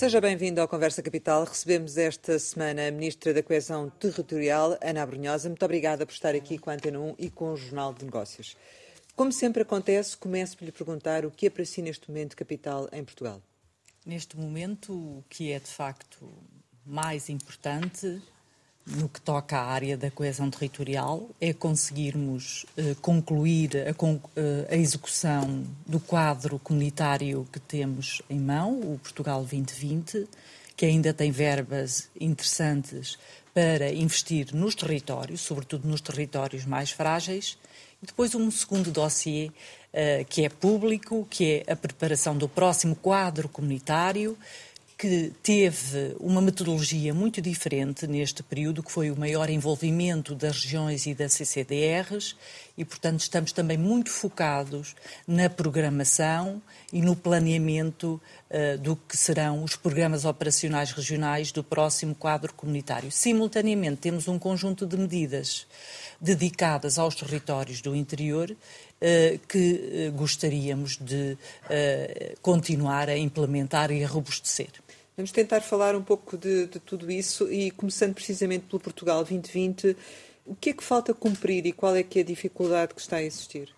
Seja bem-vindo ao Conversa Capital. Recebemos esta semana a Ministra da Coesão Territorial, Ana Abrunhosa. Muito obrigada por estar aqui com a Antena 1 e com o Jornal de Negócios. Como sempre acontece, começo por lhe perguntar o que é para si neste momento capital em Portugal. Neste momento, o que é de facto mais importante no que toca à área da coesão territorial é conseguirmos eh, concluir a, eh, a, execução do quadro comunitário que temos em mão, o Portugal 2020, que ainda tem verbas interessantes para investir nos territórios, sobretudo nos territórios mais frágeis. E depois um segundo dossiê eh, que é público, que é a preparação do próximo quadro comunitário, que teve uma metodologia muito diferente neste período, que foi o maior envolvimento das regiões e das CCDRs, e, portanto, estamos também muito focados na programação e no planeamento uh, do que serão os programas operacionais regionais do próximo quadro comunitário. Simultaneamente, temos um conjunto de medidas dedicadas aos territórios do interior uh, que uh, gostaríamos de continuar a implementar e a robustecer. Vamos tentar falar um pouco de, de, tudo isso e começando precisamente pelo Portugal 2020, o que é que falta cumprir e qual é que é a dificuldade que está a existir?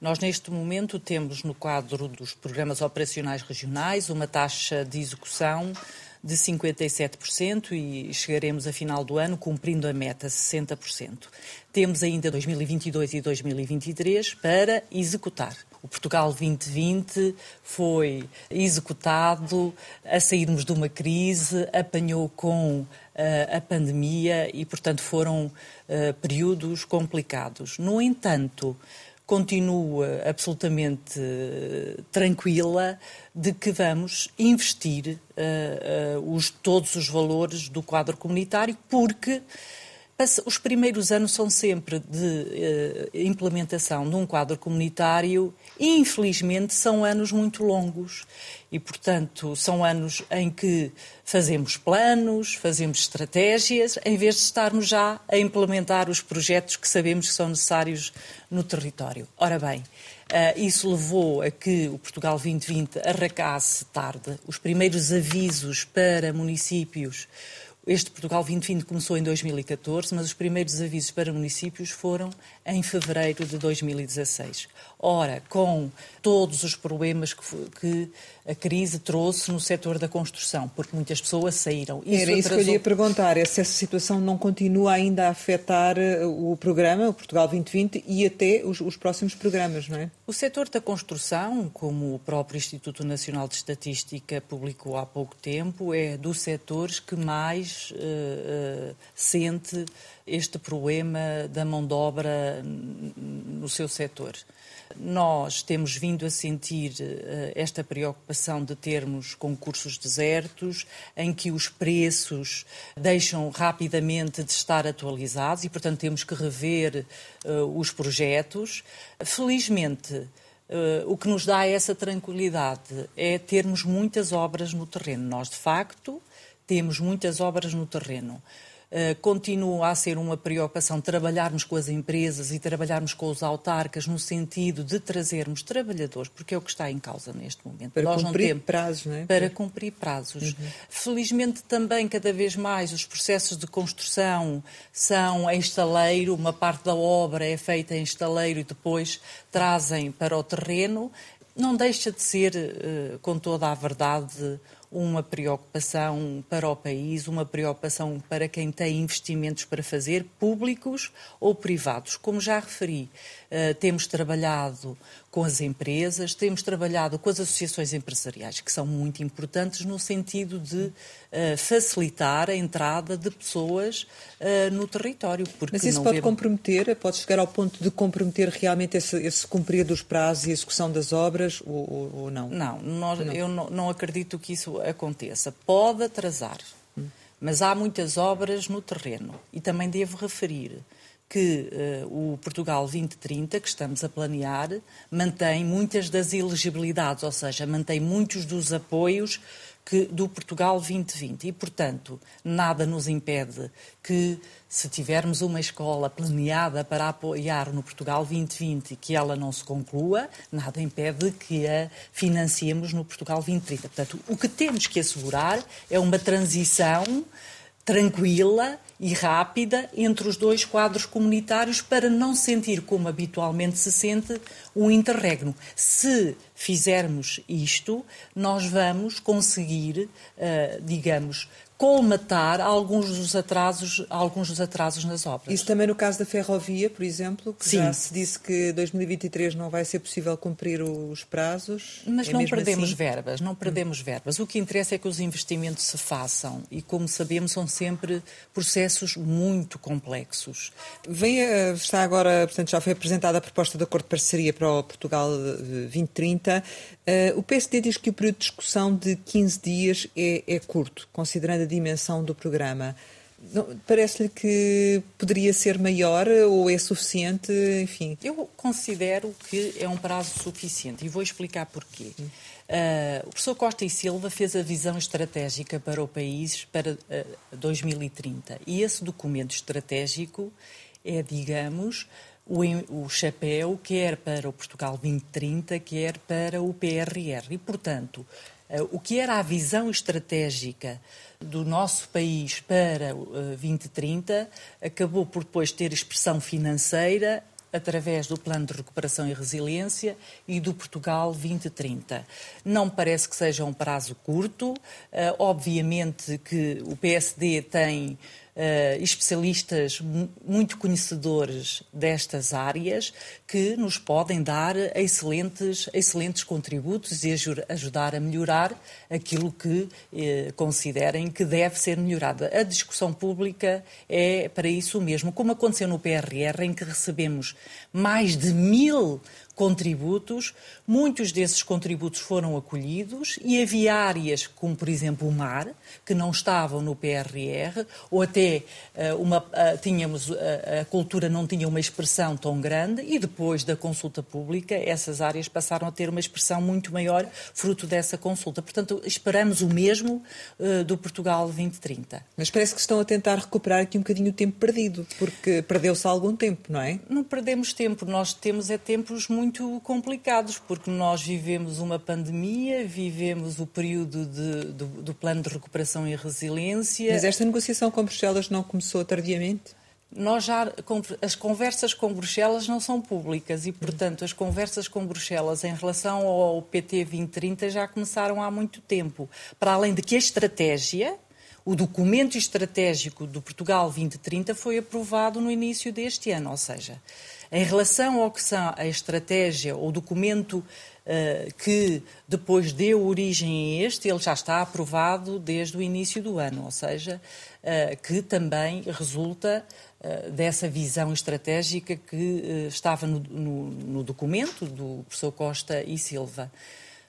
Nós, neste momento, temos no quadro dos programas operacionais regionais uma taxa de execução de 57% e chegaremos a final do ano cumprindo a meta 60%. Temos ainda 2022 e 2023 para executar. O Portugal 2020 foi executado a sairmos de uma crise, apanhou com uh, a pandemia e, portanto, foram uh, períodos complicados. No entanto, continua absolutamente uh, tranquila de que vamos investir os, todos os valores do quadro comunitário, porque os primeiros anos são sempre de eh, implementação de um quadro comunitário e, infelizmente, são anos muito longos. E, portanto, são anos em que fazemos planos, fazemos estratégias, em vez de estarmos já a implementar os projetos que sabemos que são necessários no território. Ora bem, Uh, isso levou a que o Portugal 2020 arracasse tarde. Os primeiros avisos para municípios este Portugal 2020 começou em 2014, mas os primeiros avisos para municípios foram em fevereiro de 2016. Ora, com todos os problemas que, que a crise trouxe no setor da construção, porque muitas pessoas saíram. Isso Era isso atrasou... que eu ia perguntar, é se essa situação não continua ainda a afetar eh, o programa, o Portugal 2020, e até os, os próximos programas, não é? O setor da construção, como o próprio Instituto Nacional de Estatística publicou há pouco tempo, é dos setores que mais uh, uh, sente este problema da mão de obra no seu setor. Nós temos vindo a sentir uh, esta preocupação de termos concursos desertos, em que os preços deixam rapidamente de estar atualizados e, portanto, temos que rever uh, os projetos. Felizmente, uh, o que nos dá essa tranquilidade é termos muitas obras no terreno. Nós, de facto, temos muitas obras no terreno. Eh, continua a ser uma preocupação trabalharmos com as empresas e trabalharmos com os autarcas no sentido de trazermos trabalhadores, porque é o que está em causa neste momento. Para Nós cumprir temos, prazos, não é? Para cumprir prazos. Uhum. Felizmente também, cada vez mais, os processos de construção são em estaleiro, uma parte da obra é feita em estaleiro e depois trazem para o terreno. Não deixa de ser, eh, com toda a verdade, uma preocupação para o país, uma preocupação para quem tem investimentos para fazer, públicos ou privados. Como já referi, uh, temos trabalhado com as empresas, temos trabalhado com as associações empresariais, que são muito importantes no sentido de uh, facilitar a entrada de pessoas uh, no território. Mas isso pode comprometer, pode chegar ao ponto de comprometer realmente esse, esse cumprir dos prazos e execução das obras ou, ou, ou não? Não, nós, não. eu não, não acredito que isso aconteça. Pode atrasar, mas há muitas obras no terreno. E também devo referir que uh, o Portugal 2030, que estamos a planear, mantém muitas das elegibilidades, ou seja, mantém muitos dos apoios que, do Portugal 2020. E, portanto, nada nos impede que, se tivermos uma escola planeada para apoiar no Portugal 2020 e que ela não se conclua, nada impede que a financiemos no Portugal 2030. Portanto, o que temos que assegurar é uma transição tranquila e rápida entre os dois quadros comunitários para não sentir como habitualmente se sente o interregno. Se fizermos isto, nós vamos conseguir, uh, digamos, colmatar alguns dos atrasos, alguns dos atrasos nas obras. Isso também no caso da ferrovia, por exemplo, que Sim. já se disse que 2023 não vai ser possível cumprir os prazos. Mas é não perdemos assim? verbas, não perdemos hum. verbas. O que interessa é que os investimentos se façam e, como sabemos, são sempre processos muito complexos. Vem, está agora, portanto, já foi apresentada a proposta de acordo de parceria para o Portugal 2030. Uh, o PSD diz que o período de discussão de 15 dias é, é curto, considerando a dimensão do programa. Parece-lhe que poderia ser maior ou é suficiente? Enfim. Eu considero que é um prazo suficiente e vou explicar porquê. Uh, o professor Costa e Silva fez a visão estratégica para o país para uh, ah, 2030 e esse documento estratégico é, digamos, o, o chapéu quer para o Portugal 2030, quer para o PRR. E, portanto, eh, o que era a visão estratégica do nosso país para 2030 eh, acabou por depois ter expressão financeira através do Plano de Recuperação e Resiliência e do Portugal 2030. Não parece que seja um prazo curto. Eh, obviamente que o PSD tem uh, especialistas muito conhecedores destas áreas que nos podem dar excelentes, excelentes contributos e ajudar a melhorar aquilo que uh, considerem que deve ser melhorado. A discussão pública é para isso mesmo, como aconteceu no PRR, em que recebemos mais de mil contributos. Muitos desses contributos foram acolhidos e havia áreas, como por exemplo o mar, que não estavam no PRR, ou até uh, uma, uh, tínhamos, uh, a cultura não tinha uma expressão tão grande, e depois da consulta pública, essas áreas passaram a ter uma expressão muito maior, fruto dessa consulta. Portanto, esperamos o mesmo do Portugal 2030. Mas parece que estão a tentar recuperar aqui um bocadinho o tempo perdido, porque perdeu-se algum tempo, não é? Não perdemos tempo, nós temos é tempos muito muito complicados, porque nós vivemos uma pandemia, vivemos o período de, do, do plano de recuperação e resiliência. Mas esta negociação com Bruxelas não começou tardiamente? nós já as conversas com Bruxelas não são públicas e, portanto, as conversas com Bruxelas em relação ao PT 2030 já começaram há muito tempo. Para além de que a estratégia, o documento estratégico do Portugal 2030 foi aprovado no início deste ano, ou seja, em relação ao que são a estratégia, o documento uh, que depois deu origem a este, ele já está aprovado desde o início do ano, ou seja, uh, que também resulta uh, dessa visão estratégica que estava no, no, no documento do professor Costa e Silva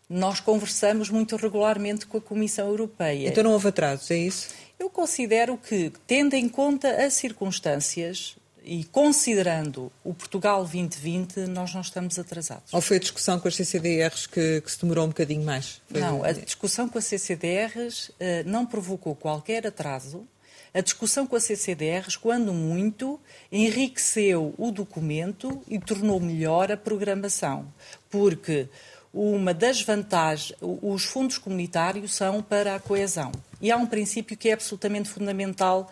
nós conversamos muito regularmente com a Comissão Europeia. Então não houve atrasos, é isso? Eu considero que, tendo em conta as circunstâncias, e considerando o Portugal 2020, nós não estamos atrasados. Ou foi a discussão com as CCDRs que, que se demorou um bocadinho mais? Foi... Não, a discussão com as CCDRs uh, eh, não provocou qualquer atraso. A discussão com as CCDRs, quando muito, enriqueceu o documento e tornou melhor a programação. Porque uma das vantagens, os fundos comunitários são para a coesão. E há um princípio que é absolutamente fundamental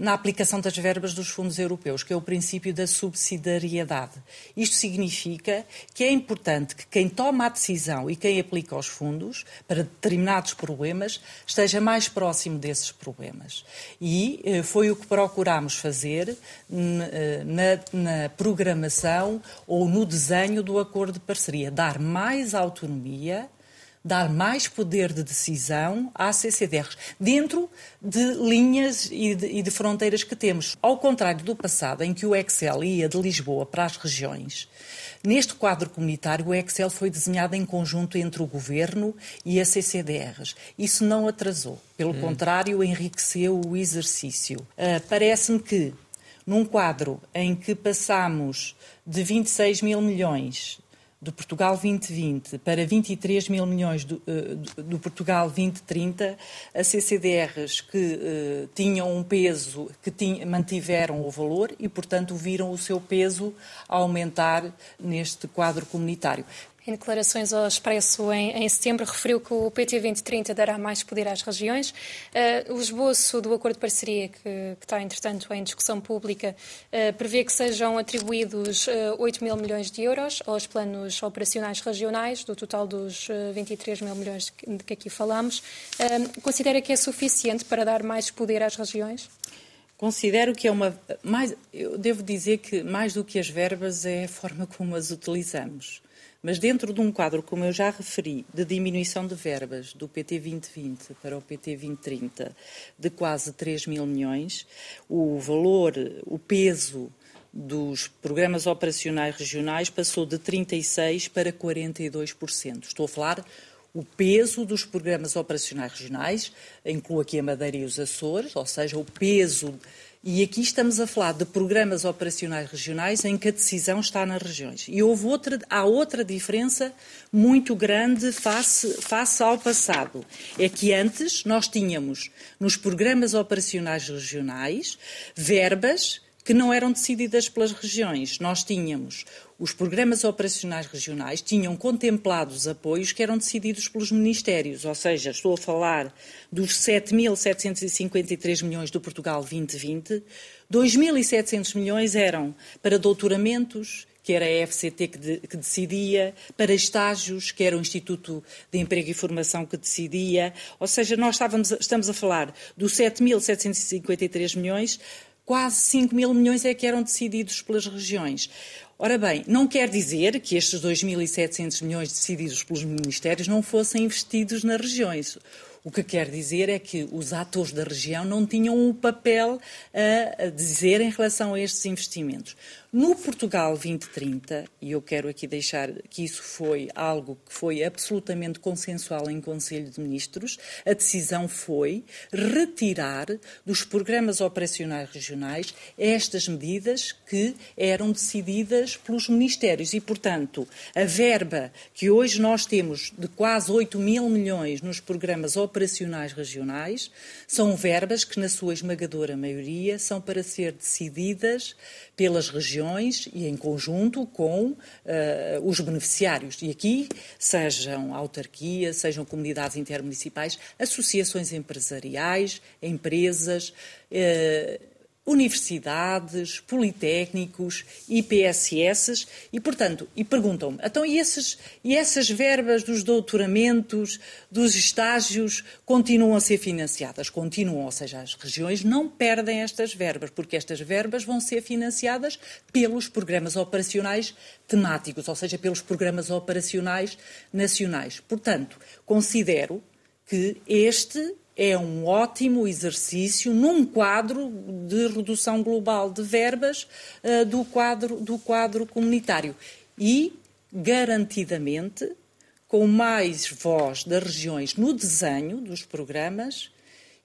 na aplicação das verbas dos fundos europeus, que é o princípio da subsidiariedade. Isto significa que é importante que quem toma a decisão e quem aplica os fundos para determinados problemas esteja mais próximo desses problemas. E uh, foi o que procurámos fazer na, na programação ou no desenho do acordo de parceria, dar mais autonomia dar mais poder de decisão à CCDRs, dentro de linhas e de, e de, fronteiras que temos. Ao contrário do passado, em que o Excel ia de Lisboa para as regiões, neste quadro comunitário o Excel foi desenhado em conjunto entre o Governo e a CCDRs. Isso não atrasou, pelo hum. contrário, enriqueceu o exercício. Uh, Parece-me que num quadro em que passamos de 26 mil milhões do Portugal 2020 para 23 mil milhões do, uh, do Portugal 2030, a CCDRs que uh, tinham um peso, que tinham, mantiveram o valor e, portanto, viram o seu peso aumentar neste quadro comunitário em declarações ao Expresso em, em, setembro, referiu que o PT 2030 dará mais poder às regiões. Uh, o esboço do acordo de parceria, que, que está, entretanto, em discussão pública, uh, prevê que sejam atribuídos uh, eh, 8 mil milhões de euros aos planos operacionais regionais, do total dos 23 mil milhões de que aqui falamos. considera que é suficiente para dar mais poder às regiões? Considero que é uma. Mais, eu devo dizer que, mais do que as verbas, é a forma como as utilizamos. Mas dentro de um quadro, como eu já referi, de diminuição de verbas do PT 2020 para o PT 2030 de quase 3 mil milhões, o valor, o peso dos programas operacionais regionais passou de 36% para 42%. Estou a falar o peso dos programas operacionais regionais, incluo aqui a Madeira e os Açores, ou seja, o peso e aqui estamos a falar de programas operacionais regionais em que a decisão está nas regiões. E houve outra, há outra diferença muito grande face, face ao passado. É que antes nós tínhamos nos programas operacionais regionais verbas que não eram decididas pelas regiões. Nós tínhamos os programas operacionais regionais tinham contemplados apoios que eram decididos pelos ministérios, ou seja, estou a falar dos 7.753 milhões do Portugal 2020, 2.700 milhões eram para doutoramentos, que era a FCT que, de, que, decidia, para estágios, que era o Instituto de Emprego e Formação que decidia. Ou seja, nós estávamos, estamos a falar dos 7.753 milhões, quase 5 mil milhões é que eram decididos pelas regiões. Ora bem, não quer dizer que estes 2.700 milhões decididos pelos ministérios não fossem investidos nas regiões. O que quer dizer é que os atores da região não tinham um papel a dizer em relação a estes investimentos. No Portugal 2030, e eu quero aqui deixar que isso foi algo que foi absolutamente consensual em Conselho de Ministros, a decisão foi retirar dos programas operacionais regionais estas medidas que eram decididas pelos ministérios. E, portanto, a verba que hoje nós temos de quase 8 mil milhões nos programas operacionais regionais são verbas que, na sua esmagadora maioria, são para ser decididas pelas regiões e em conjunto com uh, os beneficiários. E aqui, sejam autarquias, sejam comunidades intermunicipais, associações empresariais, empresas. Uh, universidades, politécnicos, IPSS e, portanto, e perguntam-me, então e, esses, e essas verbas dos doutoramentos, dos estágios, continuam a ser financiadas? Continuam, ou seja, as regiões não perdem estas verbas, porque estas verbas vão ser financiadas pelos programas operacionais temáticos, ou seja, pelos programas operacionais nacionais. Portanto, considero que este é um ótimo exercício num quadro de redução global de verbas uh, do, quadro, do quadro comunitário. E, garantidamente, com mais voz das regiões no desenho dos programas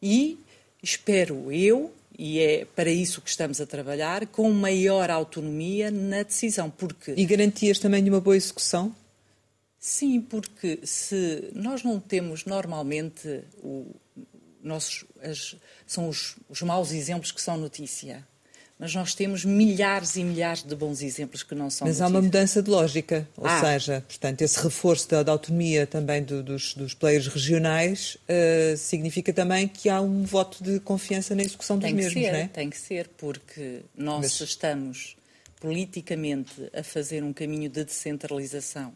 e, espero eu, e é para isso que estamos a trabalhar, com maior autonomia na decisão. Porque... E garantias também de uma boa execução? Sim, porque se nós não temos normalmente o, nossos, as, são os, os maus exemplos que são notícia. Mas nós temos milhares e milhares de bons exemplos que não são Mas há uma mudança de lógica, ou ah. seja, portanto, esse reforço da, da autonomia também do, dos, dos players regionais uh, significa também que há um voto de confiança na execução tem dos mesmos, ser, não é? Tem que ser, porque nós Mas... estamos politicamente a fazer um caminho de descentralização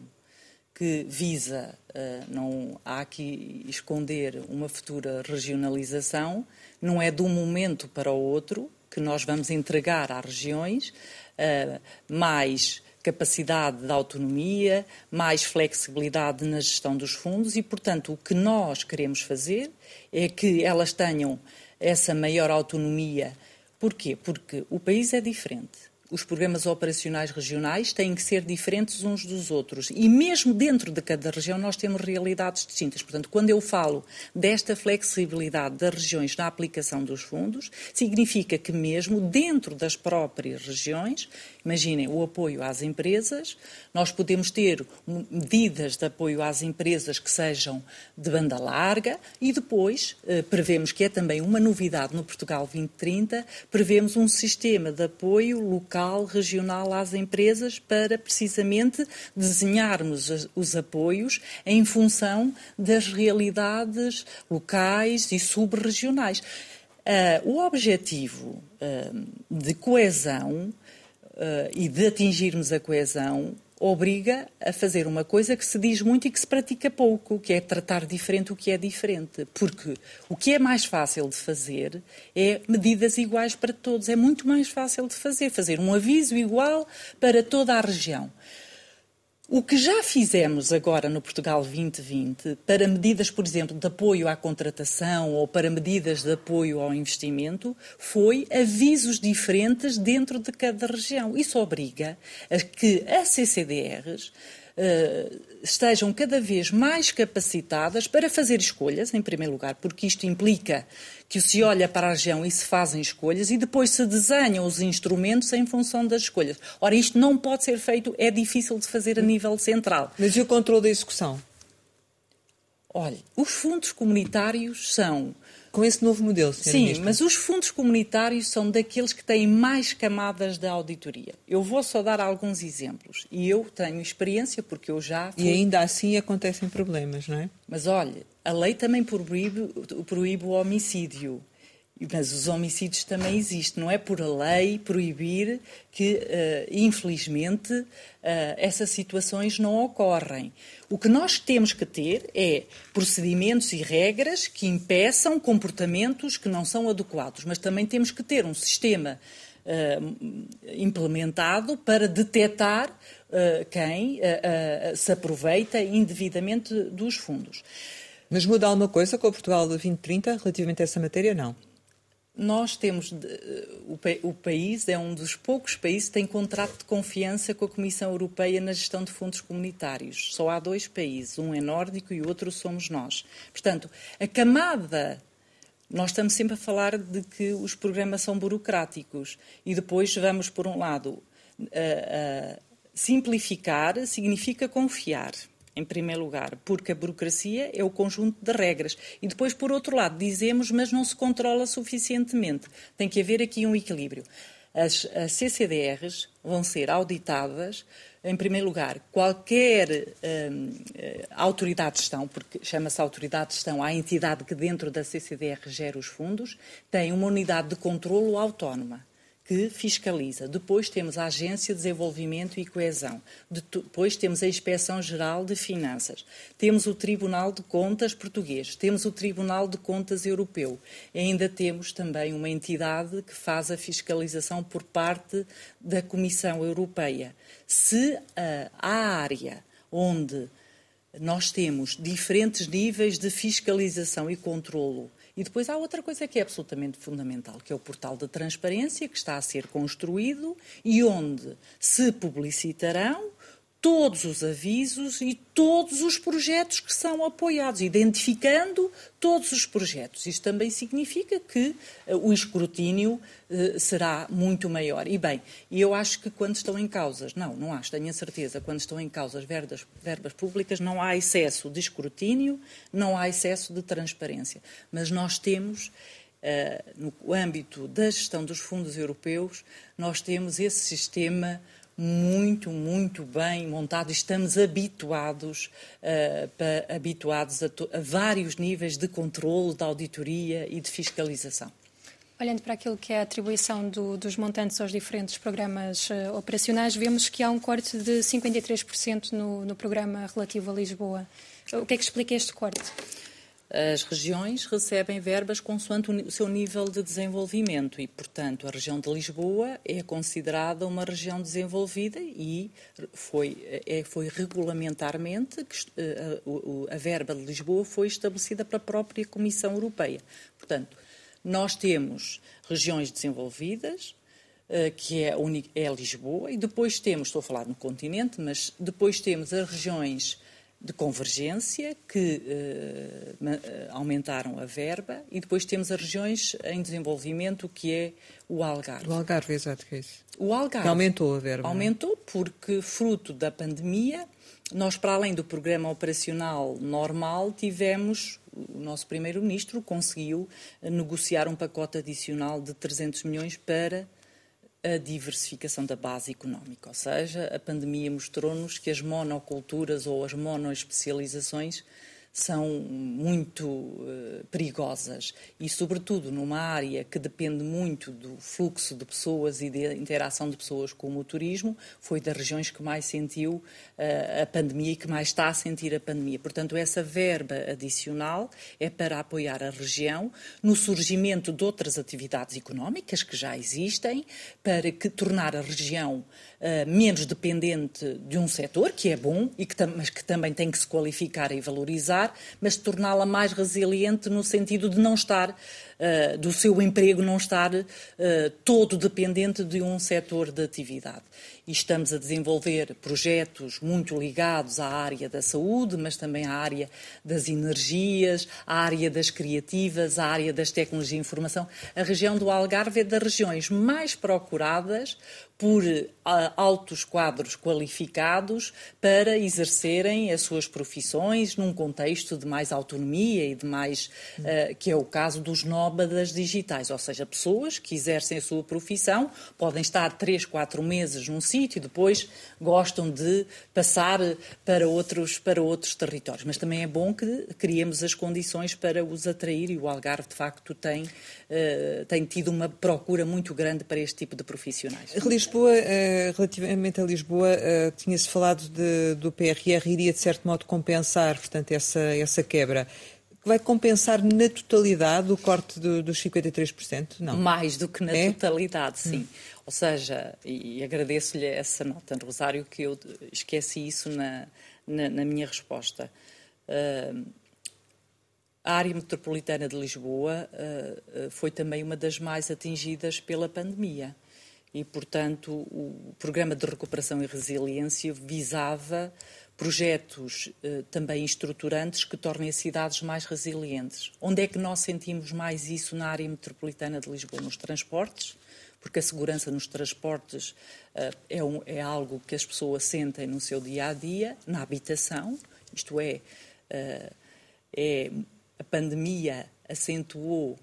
que visa, uh, não há aqui esconder uma futura regionalização, não é de um momento para o outro que nós vamos entregar às regiões uh, mais capacidade de autonomia, mais flexibilidade na gestão dos fundos e, portanto, o que nós queremos fazer é que elas tenham essa maior autonomia. Porquê? Porque o país é diferente os programas operacionais regionais têm que ser diferentes uns dos outros. E mesmo dentro de cada região nós temos realidades distintas. Portanto, quando eu falo desta flexibilidade das regiões na aplicação dos fundos, significa que mesmo dentro das próprias regiões, imaginem o apoio às empresas, nós podemos ter medidas de apoio às empresas que sejam de banda larga e depois eh, prevemos que é também uma novidade no Portugal 2030, prevemos um sistema de apoio local, regional às empresas para precisamente desenharmos os apoios em função das realidades locais e subregionais. Uh, o objetivo uh, de coesão uh, e de atingirmos a coesão obriga a fazer uma coisa que se diz muito e que se pratica pouco, que é tratar diferente o que é diferente. Porque o que é mais fácil de fazer é medidas iguais para todos. É muito mais fácil de fazer. Fazer um aviso igual para toda a região. O que já fizemos agora no Portugal 2020 para medidas, por exemplo, de apoio à contratação ou para medidas de apoio ao investimento foi avisos diferentes dentro de cada região. Isso obriga a que as CCDRs estejam cada vez mais capacitadas para fazer escolhas, em primeiro lugar, porque isto implica que se olha para a região e se fazem escolhas e depois se desenham os instrumentos em função das escolhas. Ora, isto não pode ser feito, é difícil de fazer a nível central. Mas e o controle da execução? Olha, os fundos comunitários são com esse novo modelo, Sr. Sim, mas os fundos comunitários são daqueles que têm mais camadas de auditoria. Eu vou só dar alguns exemplos. E eu tenho experiência porque eu já. Fui... E ainda assim acontecem problemas, não é? Mas olha, a lei também proíbe, proíbe o homicídio. Mas os homicídios também existem. Não é por a lei proibir que, uh, infelizmente, uh, essas situações não ocorrem. O que nós temos que ter é procedimentos e regras que impeçam comportamentos que não são adequados, mas também temos que ter um sistema uh, implementado para detectar quem se aproveita indevidamente dos fundos. Mas muda alguma coisa com o Portugal 2030 relativamente a essa matéria? Não. Nós temos, o, o país é um dos poucos países que tem contrato de confiança com a Comissão Europeia na gestão de fundos comunitários. Só há dois países, um é nórdico e o outro somos nós. Portanto, a camada nós estamos sempre a falar de que os programas são burocráticos e depois vamos, por um lado, a, a simplificar significa confiar em primeiro lugar, porque a burocracia é o conjunto de regras. E depois, por outro lado, dizemos, mas não se controla suficientemente. Tem que haver aqui um equilíbrio. As, as CCDRs vão ser auditadas, em primeiro lugar, qualquer hum, eh, autoridade de gestão, porque chama-se autoridade de gestão a entidade que dentro da CCDR gera os fundos, tem uma unidade de controlo autónoma que fiscaliza. Depois temos a Agência de Desenvolvimento e Coesão. Depois temos a Inspeção Geral de Finanças. Temos o Tribunal de Contas português. Temos o Tribunal de Contas europeu. E ainda temos também uma entidade que faz a fiscalização por parte da Comissão Europeia. Se a área onde nós temos diferentes níveis de fiscalização e controlo e depois há outra coisa que é absolutamente fundamental, que é o portal de transparência que está a ser construído e onde se publicitarão todos os avisos e todos os projetos que são apoiados, identificando todos os projetos. Isto também significa que uh, o escrutínio uh, será muito maior. E bem, eu acho que quando estão em causas, não, não acho, tenho a certeza, quando estão em causas verbas, verbas públicas, não há excesso de escrutínio, não há excesso de transparência. Mas nós temos. Uh, no âmbito da gestão dos fundos europeus, nós temos esse sistema muito, muito bem montado. Estamos habituados, uh, pa, habituados a, a, vários níveis de controle, de auditoria e de fiscalização. Olhando para aquilo que é a atribuição do, dos montantes aos diferentes programas uh, operacionais, vemos que há um corte de 53% no, no programa relativo a Lisboa. O que é que explica este corte? As regiões recebem verbas consoante o seu nível de desenvolvimento e, portanto, a região de Lisboa é considerada uma região desenvolvida e foi, é, foi regulamentarmente que eh, a, a verba de Lisboa foi estabelecida para a própria Comissão Europeia. Portanto, nós temos regiões desenvolvidas, que é, é Lisboa, e depois temos, estou a falar no continente, mas depois temos as regiões de convergência que uh, aumentaram a verba e depois temos as regiões em desenvolvimento que é o Algarve. O Algarve, exato, que é isso. O Algarve. Que aumentou a verba. É? Aumentou porque, fruto da pandemia, nós, para além do programa operacional normal, tivemos, o nosso Primeiro-Ministro conseguiu negociar um pacote adicional de 300 milhões para a diversificação da base económica, ou seja, a pandemia mostrou-nos que as monoculturas ou as monoespecializações são muito uh, perigosas e, sobretudo, numa área que depende muito do fluxo de pessoas e da interação de pessoas com o turismo, foi das regiões que mais sentiu uh, a pandemia e que mais está a sentir a pandemia. Portanto, essa verba adicional é para apoiar a região no surgimento de outras atividades económicas que já existem, para que tornar a região uh, menos dependente de um setor, que é bom, e que mas que também tem que se qualificar e valorizar mas torná-la mais resiliente no sentido de não estar, uh, do seu emprego não estar uh, todo dependente de um setor de atividade e estamos a desenvolver projetos muito ligados à área da saúde, mas também à área das energias, à área das criativas, à área das tecnologias de informação. A região do Algarve é das regiões mais procuradas por uh, altos quadros qualificados para exercerem as suas profissões num contexto de mais autonomia e de mais, uh, que é o caso dos nómadas digitais, ou seja, pessoas que exercem a sua profissão, podem estar três, quatro meses num sítio, sítio, depois gostam de passar para outros, para outros territórios. Mas também é bom que criemos as condições para os atrair e o Algarve, de facto, tem, uh, tem tido uma procura muito grande para este tipo de profissionais. Lisboa, uh, relativamente a Lisboa, uh, tinha-se falado de, do PRR, iria de certo modo compensar, portanto, essa, essa quebra vai compensar na totalidade o corte do, dos 53%? Não. Mais do que na é? totalidade, sim. Hum. Ou seja, e agradeço-lhe essa nota, Rosário, que eu esqueci isso na, na, na minha resposta. Uh, a área metropolitana de Lisboa uh, foi também uma das mais atingidas pela pandemia. E, portanto, o Programa de Recuperação e Resiliência visava projetos eh, também estruturantes que tornem as cidades mais resilientes. Onde é que nós sentimos mais isso na área metropolitana de Lisboa? Nos transportes, porque a segurança nos transportes eh, é, um, é, algo que as pessoas sentem no seu dia a dia, na habitação, isto é, eh, é a pandemia acentuou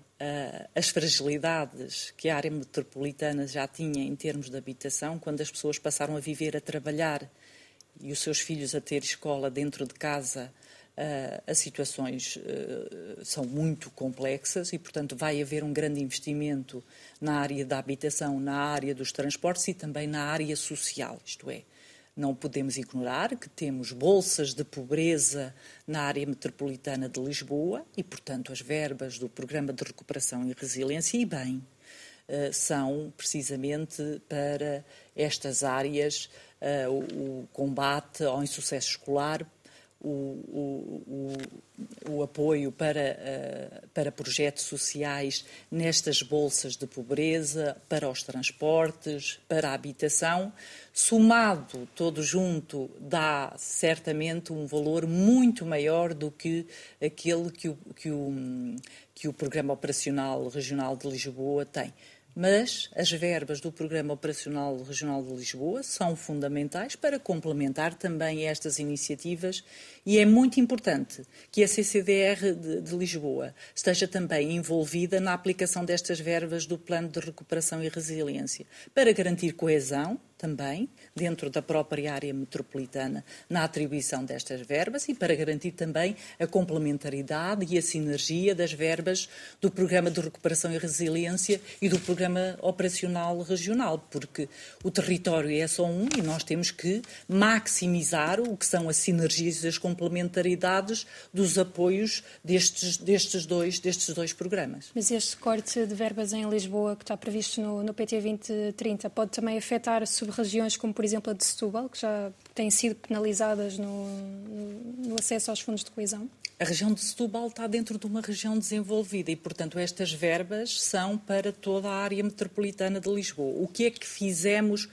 as fragilidades que a área metropolitana já tinha em termos de habitação, quando as pessoas passaram a viver, a trabalhar e os seus filhos a ter escola dentro de casa, uh, as situações uh, são muito complexas e, portanto, vai haver um grande investimento na área da habitação, na área dos transportes e também na área social, isto é, não podemos ignorar que temos bolsas de pobreza na área metropolitana de Lisboa e, portanto, as verbas do Programa de Recuperação e Resiliência, e bem, são precisamente para estas áreas uh, o, o, combate ao insucesso escolar, o, o, o apoio para, uh, para projetos sociais nestas bolsas de pobreza, para os transportes, para a habitação, somado todo junto, dá certamente um valor muito maior do que aquele que o, que o, que o Programa Operacional Regional de Lisboa tem mas as verbas do Programa Operacional Regional de Lisboa são fundamentais para complementar também estas iniciativas e é muito importante que a CCDR de, de, Lisboa esteja também envolvida na aplicação destas verbas do Plano de Recuperação e Resiliência, para garantir coesão também dentro da própria área metropolitana na atribuição destas verbas e para garantir também a complementaridade e a sinergia das verbas do Programa de Recuperação e Resiliência e do Programa Operacional Regional, porque o território é só um e nós temos que maximizar o que são as sinergias e as complementaridades dos apoios destes, destes, dois, destes dois programas. Mas este corte de verbas em Lisboa que está previsto no, no PT 2030 pode também afetar, sobre regiões como, por exemplo, a de Setúbal, que já têm sido penalizadas no, no acesso aos fundos de coesão? A região de Setúbal está dentro de uma região desenvolvida e, portanto, estas verbas são para toda a área metropolitana de Lisboa. O que é que fizemos?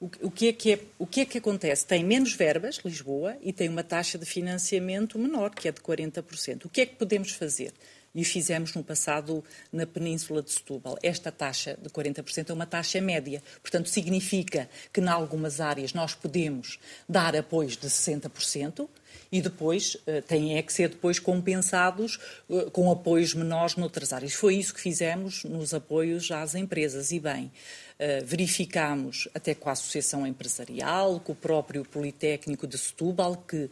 O que, é que é, o que é que acontece? Tem menos verbas, Lisboa, e tem uma taxa de financiamento menor, que é de 40%. O que é que podemos fazer? E o fizemos no passado na Península de Setúbal. Esta taxa de 40% é uma taxa média. Portanto, significa que, em algumas áreas, nós podemos dar apoios de 60%, e depois uh, têm é que ser depois compensados uh, com apoios menores noutras áreas. Foi isso que fizemos nos apoios às empresas. E bem, uh, verificamos até com a Associação Empresarial, com o próprio Politécnico de Setúbal, que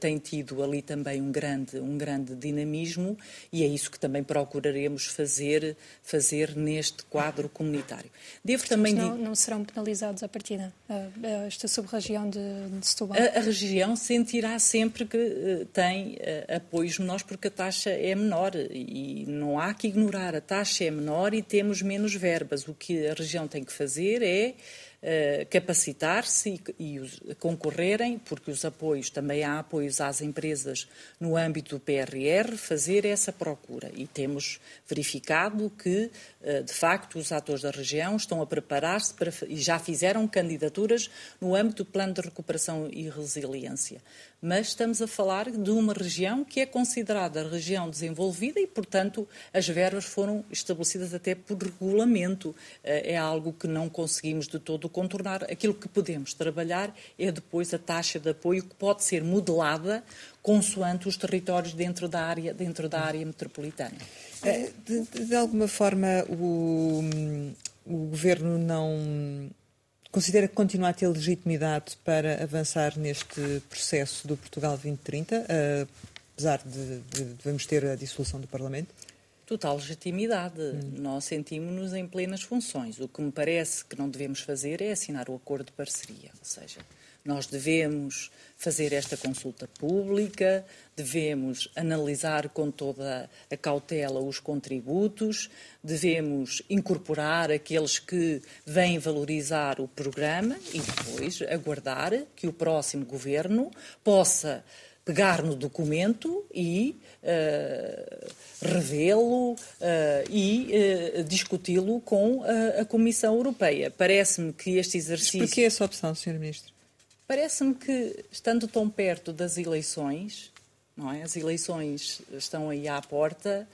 tem tido ali também um grande, um grande dinamismo, e é isso que também procuraremos fazer, fazer neste quadro comunitário. Devo também não, não serão penalizados a partir esta sub-região de, de Setúbal? A, a região sentirá sempre que uh, tem uh, apoios menores, porque a taxa é menor e não há que ignorar. A taxa é menor e temos menos verbas. O que a região tem que fazer é uh, capacitar-se e, e os, concorrerem, porque os apoios, também há apoios às empresas no âmbito do PRR, fazer essa procura. E temos verificado que, uh, de facto, os atores da região estão a preparar-se e já fizeram candidaturas no âmbito do Plano de Recuperação e Resiliência mas estamos a falar de uma região que é considerada região desenvolvida e, portanto, as verbas foram estabelecidas até por regulamento. Eh, é algo que não conseguimos de todo contornar. Aquilo que podemos trabalhar é depois a taxa de apoio que pode ser modelada consoante os territórios dentro da área, dentro da área metropolitana. Eh, de, de alguma forma, o, o governo não Considera que continua a ter legitimidade para avançar neste processo do Portugal 2030, apesar de, de, de vamos ter a dissolução do Parlamento? Total legitimidade. Hum. Nós sentimos-nos em plenas funções. O que me parece que não devemos fazer é assinar o acordo de parceria. Ou seja, nós devemos fazer esta consulta pública, devemos analisar com toda a cautela os contributos, devemos incorporar aqueles que vêm valorizar o programa e depois aguardar que o próximo governo possa pegar no documento e uh, revê-lo uh, e uh, discuti-lo com a, a Comissão Europeia. Parece-me que este exercício. Mas porquê essa opção, Sr. Ministro? Parece-me que, estando tão perto das eleições, não é? as eleições estão aí à porta,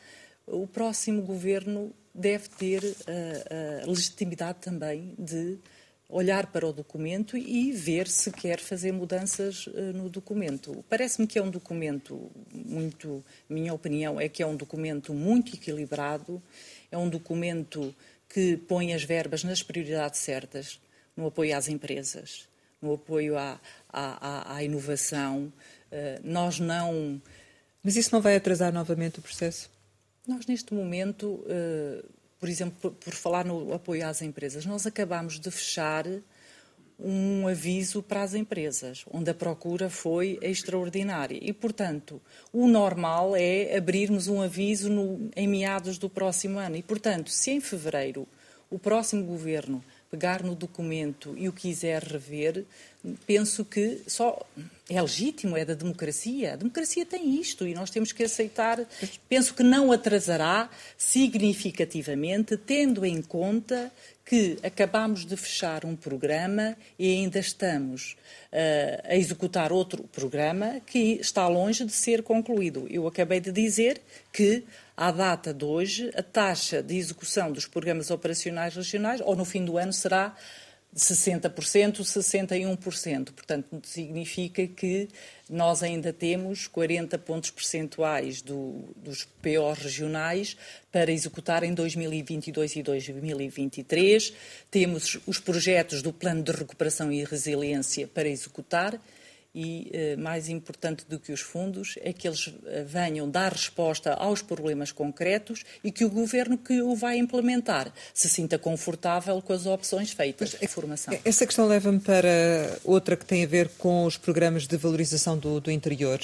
o próximo governo deve ter a, a legitimidade também de olhar para o documento e ver se quer fazer mudanças uh, no documento. Parece-me que é um documento muito, minha opinião é que é um documento muito equilibrado, é um documento que põe as verbas nas prioridades certas, no apoio às empresas, no apoio à, à, à inovação. Uh, nós não. Mas isso não vai atrasar novamente o processo? Nós, neste momento, uh, por exemplo, por, por, falar no apoio às empresas, nós acabamos de fechar um aviso para as empresas, onde a procura foi extraordinária. E, portanto, o normal é abrirmos um aviso no, em meados do próximo ano. E, portanto, se em fevereiro o próximo governo pegar no documento e o quiser rever, penso que só é legítimo, é da democracia. A democracia tem isto e nós temos que aceitar. Penso que não atrasará significativamente, tendo em conta que acabamos de fechar um programa e ainda estamos uh, a executar outro programa que está longe de ser concluído. Eu acabei de dizer que à data de hoje, a taxa de execução dos programas operacionais regionais, ou no fim do ano, será de 60%, 61%. Portanto, significa que nós ainda temos 40 pontos percentuais do, dos PO regionais para executar em 2022 e 2023. Temos os projetos do Plano de Recuperação e Resiliência para executar e, eh, mais importante do que os fundos, é que eles eh, venham dar resposta aos problemas concretos e que o governo que o vai implementar se sinta confortável com as opções feitas de formação. Essa questão leva-me para outra que tem a ver com os programas de valorização do, do interior.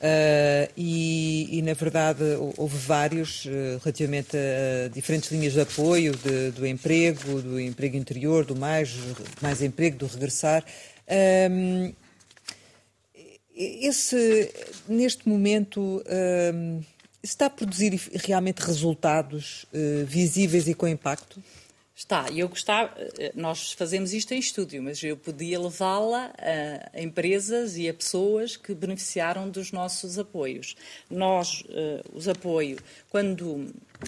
Uh, e, e, na verdade, houve vários relativamente a diferentes linhas de apoio de, do emprego, do emprego interior, do mais, mais emprego, do regressar. Um, esse, neste momento, um, está a produzir realmente resultados uh, visíveis e com impacto? Está, eu gostava, eh, nós fazemos isto em estúdio, mas eu podia levá-la a empresas e a pessoas que beneficiaram dos nossos apoios. Nós, uh, os apoios, quando,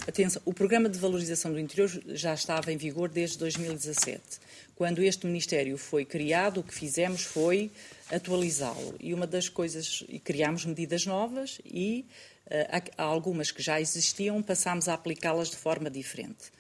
atenção, o programa de valorização do interior já estava em vigor desde 2017. Quando este Ministério foi criado, o que fizemos foi atualizá-lo. E uma das coisas, e criámos medidas novas e uh, algumas que já existiam passámos a aplicá-las de forma diferente.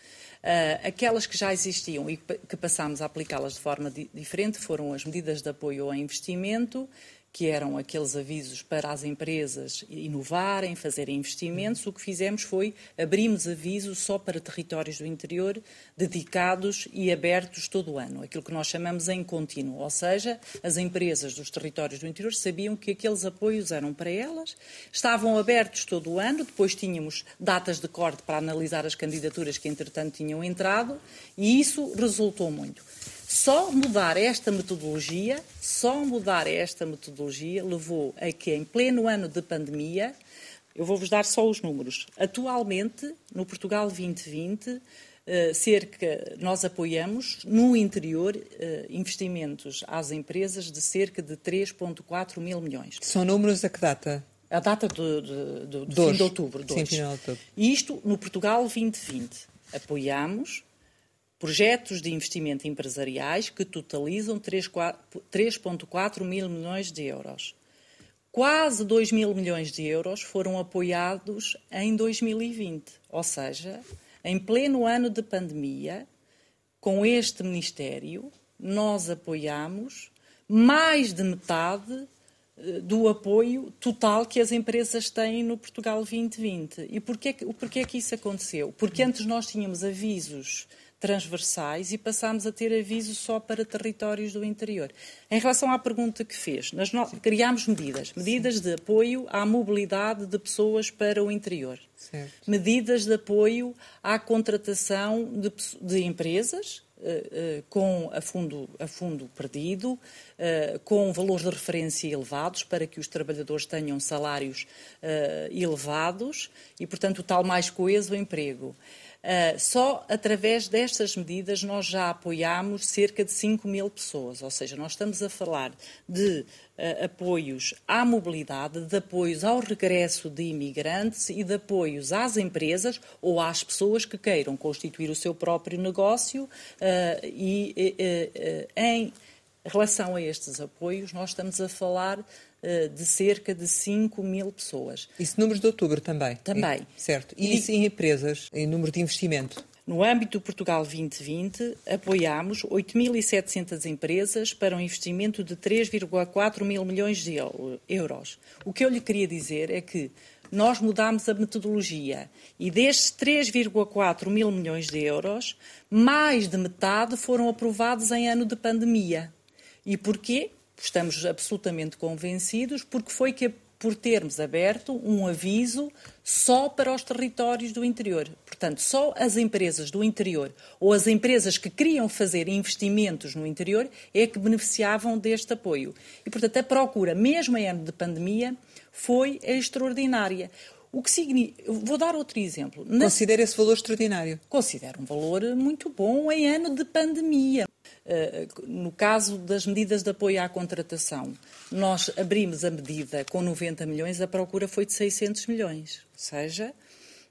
Uh, aquelas que já existiam e que passámos a aplicá-las de forma di diferente foram as medidas de apoio ao investimento, que eram aqueles avisos para as empresas inovarem, fazerem investimentos, o que fizemos foi abrimos avisos só para territórios do interior dedicados e abertos todo o ano, aquilo que nós chamamos em contínuo, ou seja, as empresas dos territórios do interior sabiam que aqueles apoios eram para elas, estavam abertos todo o ano, depois tínhamos datas de corte para analisar as candidaturas que entretanto tinham entrado e isso resultou muito. Só mudar esta metodologia, só mudar esta metodologia levou a que em pleno ano de pandemia, eu vou-vos dar só os números. Atualmente, no Portugal 2020, Uh, cerca, nós apoiamos no interior uh, investimentos às empresas de cerca de 3,4 mil milhões. São números a que data? A data do, do, do, do fim de outubro. Sim, fim de outubro. Isto no Portugal 2020. Apoiamos projetos de investimento empresariais que totalizam 3,4 mil milhões de euros. Quase 2 mil milhões de euros foram apoiados em 2020, ou seja, em pleno ano de pandemia, com este Ministério, nós apoiamos mais de metade eh, do apoio total que as empresas têm no Portugal 2020. E porquê, porquê que isso aconteceu? Porque antes nós tínhamos avisos transversais e passámos a ter aviso só para territórios do interior. Em relação à pergunta que fez, nós criámos medidas, medidas de apoio à mobilidade de pessoas para o interior, certo. medidas de apoio à contratação de, de empresas, Uh, uh, com a fundo, a fundo perdido, uh, com valores de referência elevados, para que os trabalhadores tenham salários elevados e, portanto, o tal mais coeso emprego. Uh, só através destas medidas nós já apoiamos cerca de 5 mil pessoas, ou seja, nós estamos a falar de uh, apoios à mobilidade, de apoios ao regresso de imigrantes e de apoios às empresas ou às pessoas que queiram constituir o seu próprio negócio uh, e em relação a estes apoios, nós estamos a falar uh, de cerca de 5 mil pessoas. Isso números de outubro também? Também. E, certo. E, e isso em empresas, em número de investimento? No âmbito do Portugal 2020, apoiámos 8.700 empresas para um investimento de 3,4 mil milhões de euros. O que eu lhe queria dizer é que nós mudámos a metodologia e destes 3,4 mil milhões de euros, mais de metade foram aprovados em ano de pandemia. E porquê? Estamos absolutamente convencidos, porque foi que por termos aberto um aviso só para os territórios do interior. Portanto, só as empresas do interior ou as empresas que queriam fazer investimentos no interior é que beneficiavam deste apoio. E, portanto, a procura, mesmo em ano de pandemia, foi extraordinária. O que significa... Vou dar outro exemplo. Considera esse valor extraordinário? Considero um valor muito bom em ano de pandemia. Eh, no caso das medidas de apoio à contratação, nós abrimos a medida com 90 milhões, a procura foi de 600 milhões. Ou seja,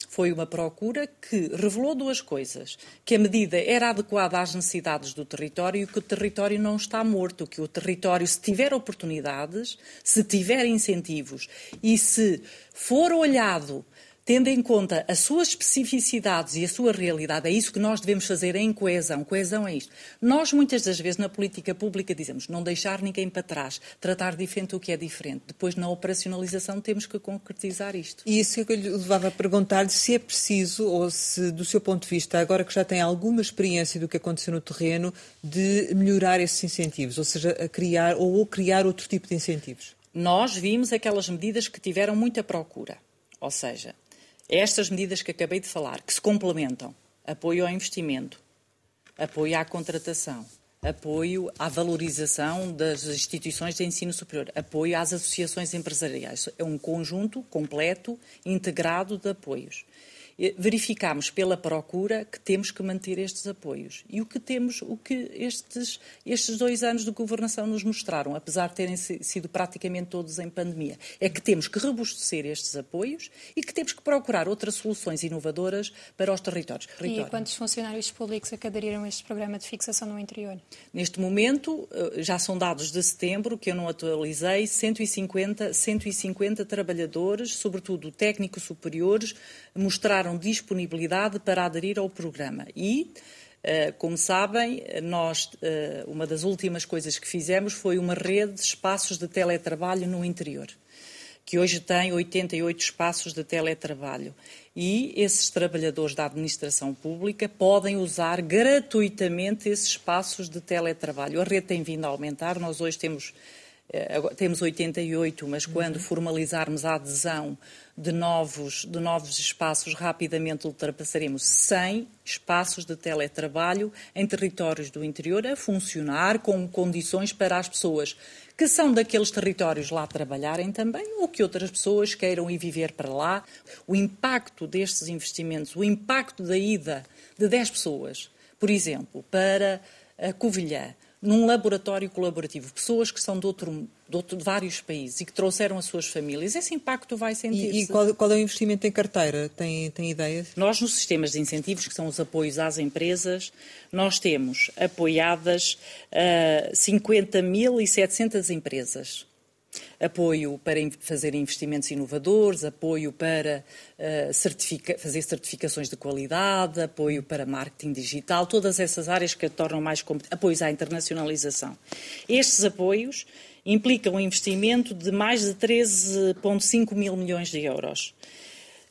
foi uma procura que revelou duas coisas: que a medida era adequada às necessidades do território e que o território não está morto, que o território, se tiver oportunidades, se tiver incentivos e se for olhado tendo em conta as suas especificidades e a sua realidade, é isso que nós devemos fazer em coesão. Coesão é isto. Nós, muitas das vezes, na política pública, dizemos não deixar ninguém para trás, tratar diferente o que é diferente. Depois, na operacionalização, temos que concretizar isto. E isso é que eu lhe levava a perguntar-lhe se é preciso, ou se, do seu ponto de vista, agora que já tem alguma experiência do que aconteceu no terreno, de melhorar esses incentivos, ou seja, a criar ou criar outro tipo de incentivos. Nós vimos aquelas medidas que tiveram muita procura Ou seja, estas medidas que acabei de falar, que se complementam, apoio ao investimento, apoio à contratação, apoio à valorização das instituições de ensino superior, apoio às associações empresariais. É um conjunto completo, integrado de apoios verificámos pela procura que temos que manter estes apoios. E o que temos, o que estes, estes dois anos de governação nos mostraram, apesar de terem sido praticamente todos em pandemia, é que temos que robustecer estes apoios e que temos que procurar outras soluções inovadoras para os territórios. E quantos funcionários públicos acaderiram este programa de fixação no interior? Neste momento, eh, já são dados de setembro, que eu não atualizei, 150, 150 trabalhadores, sobretudo técnicos superiores, mostraram disponibilidade para aderir ao programa. E, eh, como sabem, nós, eh, uma das últimas coisas que fizemos foi uma rede de espaços de teletrabalho no interior, que hoje tem 88 espaços de teletrabalho. E esses trabalhadores da administração pública podem usar gratuitamente esses espaços de teletrabalho. A rede tem vindo a aumentar, nós hoje temos temos 88, mas quando uhum. formalizarmos a adesão de novos, de novos espaços, rapidamente ultrapassaremos 100 espaços de teletrabalho em territórios do interior a funcionar com condições para as pessoas que são daqueles territórios lá trabalharem também ou que outras pessoas queiram ir viver para lá. O impacto destes investimentos, o impacto da ida de 10 pessoas, por exemplo, para a Covilhã, num laboratório colaborativo, pessoas que são de, outro, de, outro, de vários países e que trouxeram as suas famílias, esse impacto vai sentir-se. E, e qual, qual, é o investimento em carteira? Tem, tem ideias? Nós, nos sistemas de incentivos, que são os apoios às empresas, nós temos apoiadas uh, 50.700 empresas apoio para fazer investimentos inovadores, apoio para uh, certifica fazer certificações de qualidade, apoio para marketing digital, todas essas áreas que a tornam mais apoios à internacionalização. Estes apoios implicam um investimento de mais de 13,5 mil milhões de euros.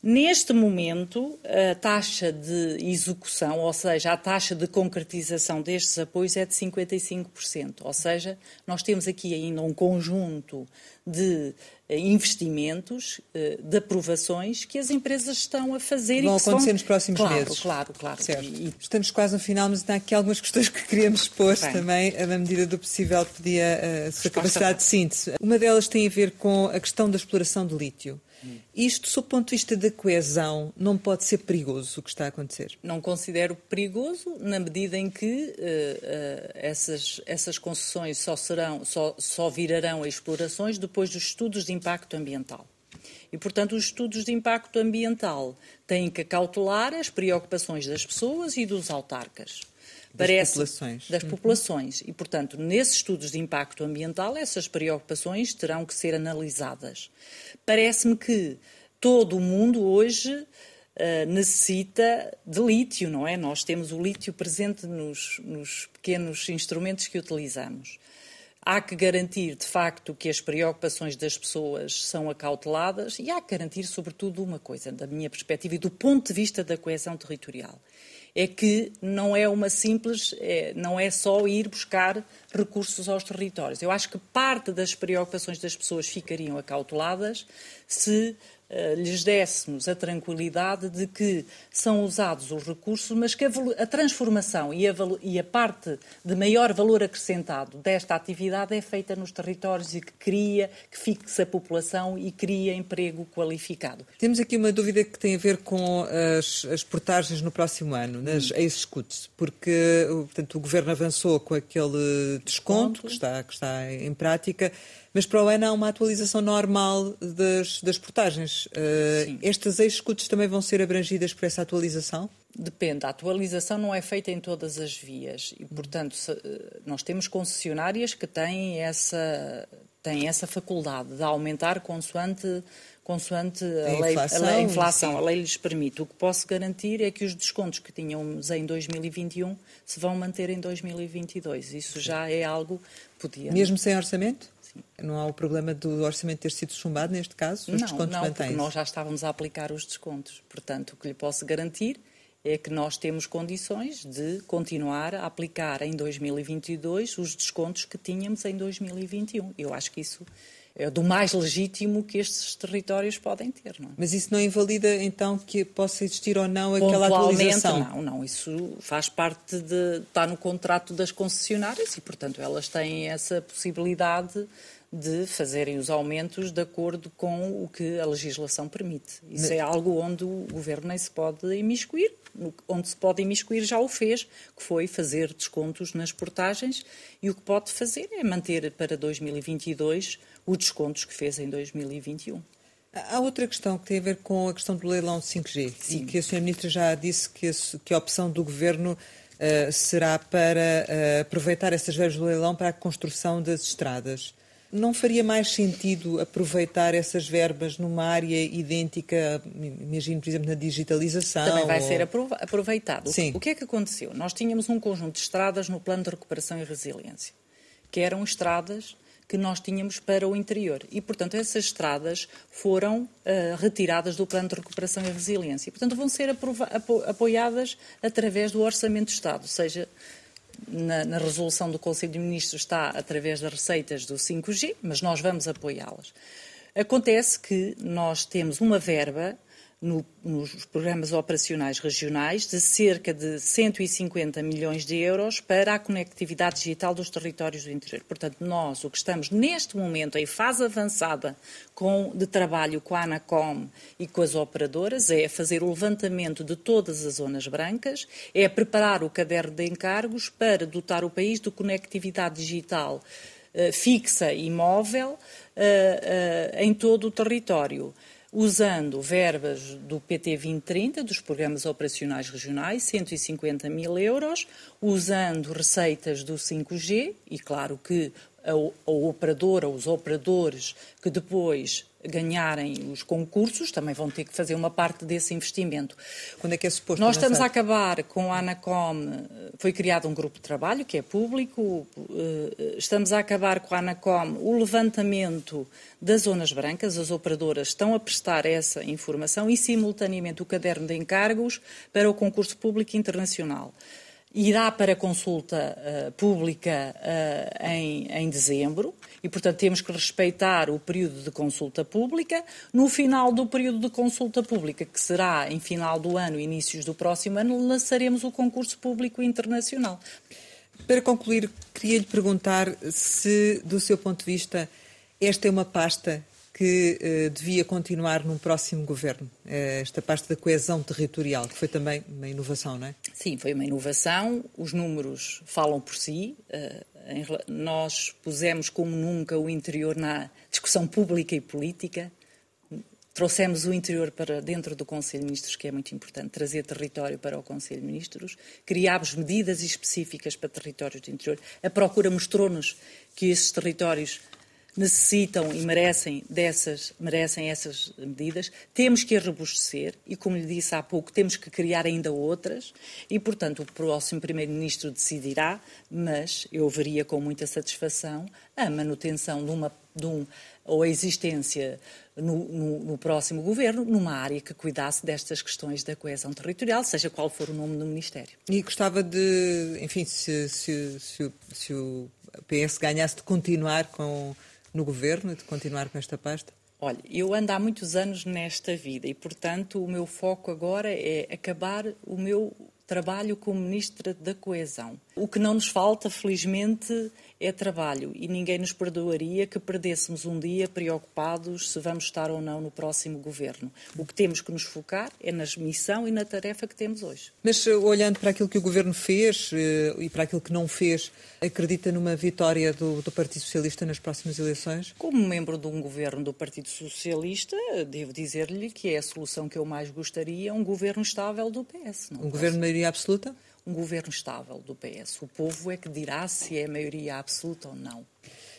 Neste momento, a taxa de execução, ou seja, a taxa de concretização destes apoios é de 55%. Ou seja, nós temos aqui ainda um conjunto de eh, investimentos, eh, de aprovações que as empresas estão a fazer vão e acontecer vão... nos próximos claro, meses. Claro, claro. Certo. E... Estamos quase no final, mas há aqui algumas questões que queríamos expor Bem. também, na medida do possível, pedia eh, a sua capacidade de síntese. Uma delas tem a ver com a questão da exploração de lítio. Isto, sob o ponto de vista da coesão, não pode ser perigoso o que está a acontecer? Não considero perigoso na medida em que uh, uh, essas, essas concessões só, serão, só, só virarão a explorações depois dos estudos de impacto ambiental. E, portanto, os estudos de impacto ambiental têm que cautelar as preocupações das pessoas e dos autarcas das populações. Das uhum. populações. E, portanto, nesses estudos de impacto ambiental, essas preocupações terão que ser analisadas. Parece-me que todo o mundo hoje uh, necessita de lítio, não é? Nós temos o lítio presente nos, nos pequenos instrumentos que utilizamos. Há que garantir, de facto, que as preocupações das pessoas são acauteladas e há que garantir, sobretudo, uma coisa, da minha perspectiva e do ponto de vista da coesão territorial é que não é uma simples, é, não é só ir buscar recursos aos territórios. Eu acho que parte das preocupações das pessoas ficariam acauteladas se lhes dessemos a tranquilidade de que são usados os recursos, mas que a, transformação e a, e a, parte de maior valor acrescentado desta atividade é feita nos territórios e que cria, que fixe a população e cria emprego qualificado. Temos aqui uma dúvida que tem a ver com as, as portagens no próximo ano, nas hum. ex-scouts, porque portanto, o Governo avançou com aquele desconto, desconto. Que, está, que está em prática mas para o ano há uma atualização normal das, das portagens. Uh, estas ex-escutas também vão ser abrangidas por essa atualização? Depende. A atualização não é feita em todas as vias e, portanto, se, nós temos concessionárias que têm essa, têm essa faculdade de aumentar consoante consoante a, a lei, inflação, a, lei, a inflação, a lei lhes permite. O que posso garantir é que os descontos que tínhamos em 2021 se vão manter em 2022. Isso já é algo podia. Mesmo sem orçamento? Sim. Não há o problema do orçamento ter sido chumbado neste caso? Os não, descontos não, porque nós já estávamos a aplicar os descontos. Portanto, o que lhe posso garantir é que nós temos condições de continuar a aplicar em 2022 os descontos que tínhamos em 2021. Eu acho que isso do mais legítimo que estes territórios podem ter. Não é? Mas isso não invalida então que possa existir ou não aquela atualização? Não, não, isso faz parte de. está no contrato das concessionárias e, portanto, elas têm essa possibilidade de fazerem os aumentos de acordo com o que a legislação permite. Isso Mas... é algo onde o governo nem se pode imiscuir. Onde se pode imiscuir já o fez, que foi fazer descontos nas portagens, e o que pode fazer é manter para 2022 os descontos que fez em 2021. Há outra questão que tem a ver com a questão do leilão 5G, Sim. e que a Sra. Ministra já disse que a, que a opção do Governo uh, será para uh, aproveitar essas verbas do leilão para a construção das estradas. Não faria mais sentido aproveitar essas verbas numa área idêntica, imagino, por exemplo, na digitalização? Também vai ou... ser aproveitado. Sim. O que é que aconteceu? Nós tínhamos um conjunto de estradas no plano de recuperação e resiliência, que eram estradas que nós tínhamos para o interior. E, portanto, essas estradas foram uh, retiradas do Plano de Recuperação e Resiliência. E, portanto, vão ser apo apoiadas através do Orçamento do Estado, ou seja, na, na, resolução do Conselho de Ministros está através das receitas do 5G, mas nós vamos apoiá-las. Acontece que nós temos uma verba no, nos programas operacionais regionais de cerca de 150 milhões de euros para a conectividade digital dos territórios do interior. Portanto, nós o que estamos neste momento em fase avançada com, de trabalho com a Anacom e com as operadoras é fazer o levantamento de todas as zonas brancas, é preparar o caderno de encargos para dotar o país de conectividade digital uh, fixa e móvel uh, uh, em todo o território usando verbas do PT 2030, dos programas operacionais regionais, 150 mil euros, usando receitas do 5G, e claro que a, a operadora, os operadores que depois ganharem os concursos também vão ter que fazer uma parte desse investimento. Quando é que é suposto Nós estamos a acabar com a Anacom, foi criado um grupo de trabalho que é público, eh, estamos a acabar com a Anacom o levantamento das zonas brancas, as operadoras estão a prestar essa informação e simultaneamente o caderno de encargos para o concurso público internacional irá para consulta uh, pública uh, em, em, dezembro e, portanto, temos que respeitar o período de consulta pública. No final do período de consulta pública, que será em final do ano, inícios do próximo ano, lançaremos o concurso público internacional. Para concluir, queria lhe perguntar se, do seu ponto de vista, esta é uma pasta que uh, devia continuar num próximo governo, uh, esta parte da coesão territorial, que foi também uma inovação, não é? Sim, foi uma inovação. Os números falam por si. Uh, em, nós pusemos como nunca o interior na discussão pública e política. Trouxemos o interior para dentro do Conselho de Ministros, que é muito importante, trazer território para o Conselho de Ministros. Criámos medidas específicas para territórios do interior. A procura mostrou-nos que esses territórios necessitam e merecem dessas, merecem essas medidas. Temos que as robustecer e, como lhe disse há pouco, temos que criar ainda outras e, portanto, o próximo Primeiro-Ministro decidirá, mas eu veria com muita satisfação a manutenção de uma, de um, ou a existência no, no, no, próximo governo numa área que cuidasse destas questões da coesão territorial, seja qual for o nome do Ministério. E gostava de, enfim, se, se, se, se o PS ganhasse de continuar com no governo e de continuar com esta pasta? Olha, eu ando há muitos anos nesta vida e, portanto, o meu foco agora é acabar o meu trabalho como Ministra da Coesão. O que não nos falta, felizmente, é trabalho e ninguém nos perdoaria que perdêssemos um dia preocupados se vamos estar ou não no próximo governo. O que temos que nos focar é na missão e na tarefa que temos hoje. Mas eh, olhando para aquilo que o governo fez eh, e para aquilo que não fez, acredita numa vitória do, do Partido Socialista nas próximas eleições? Como membro de um governo do Partido Socialista, devo dizer-lhe que é a solução que eu mais gostaria, um governo estável do PS. um governo de maioria absoluta? Um governo estável do PS. O povo é que dirá se é maioria absoluta ou não.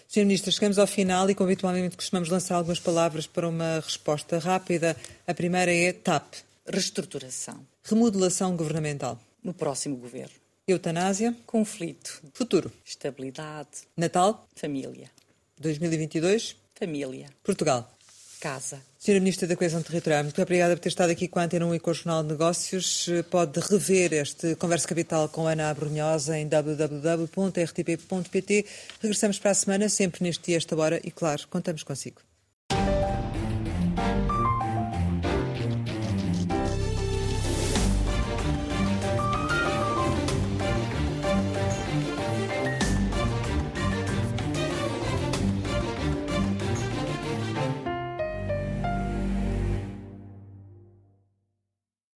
Sr. Ministro, chegamos ao final e, como habitualmente, costumamos lançar algumas palavras para uma resposta rápida. A primeira é TAP. Reestruturação. Remodelação governamental. No próximo governo. Eutanásia. Conflito. Futuro. Estabilidade. Natal. Família. 2022. Família. Portugal. casa. Senhora Ministra da Coesão Territorial, muito obrigada por ter estado aqui com a Antena 1 e com o Jornal de Negócios. Pode rever este Conversa Capital com Ana Abrunhosa em www.rtp.pt. Regressamos para a semana, sempre neste dia, esta hora, e claro, contamos consigo.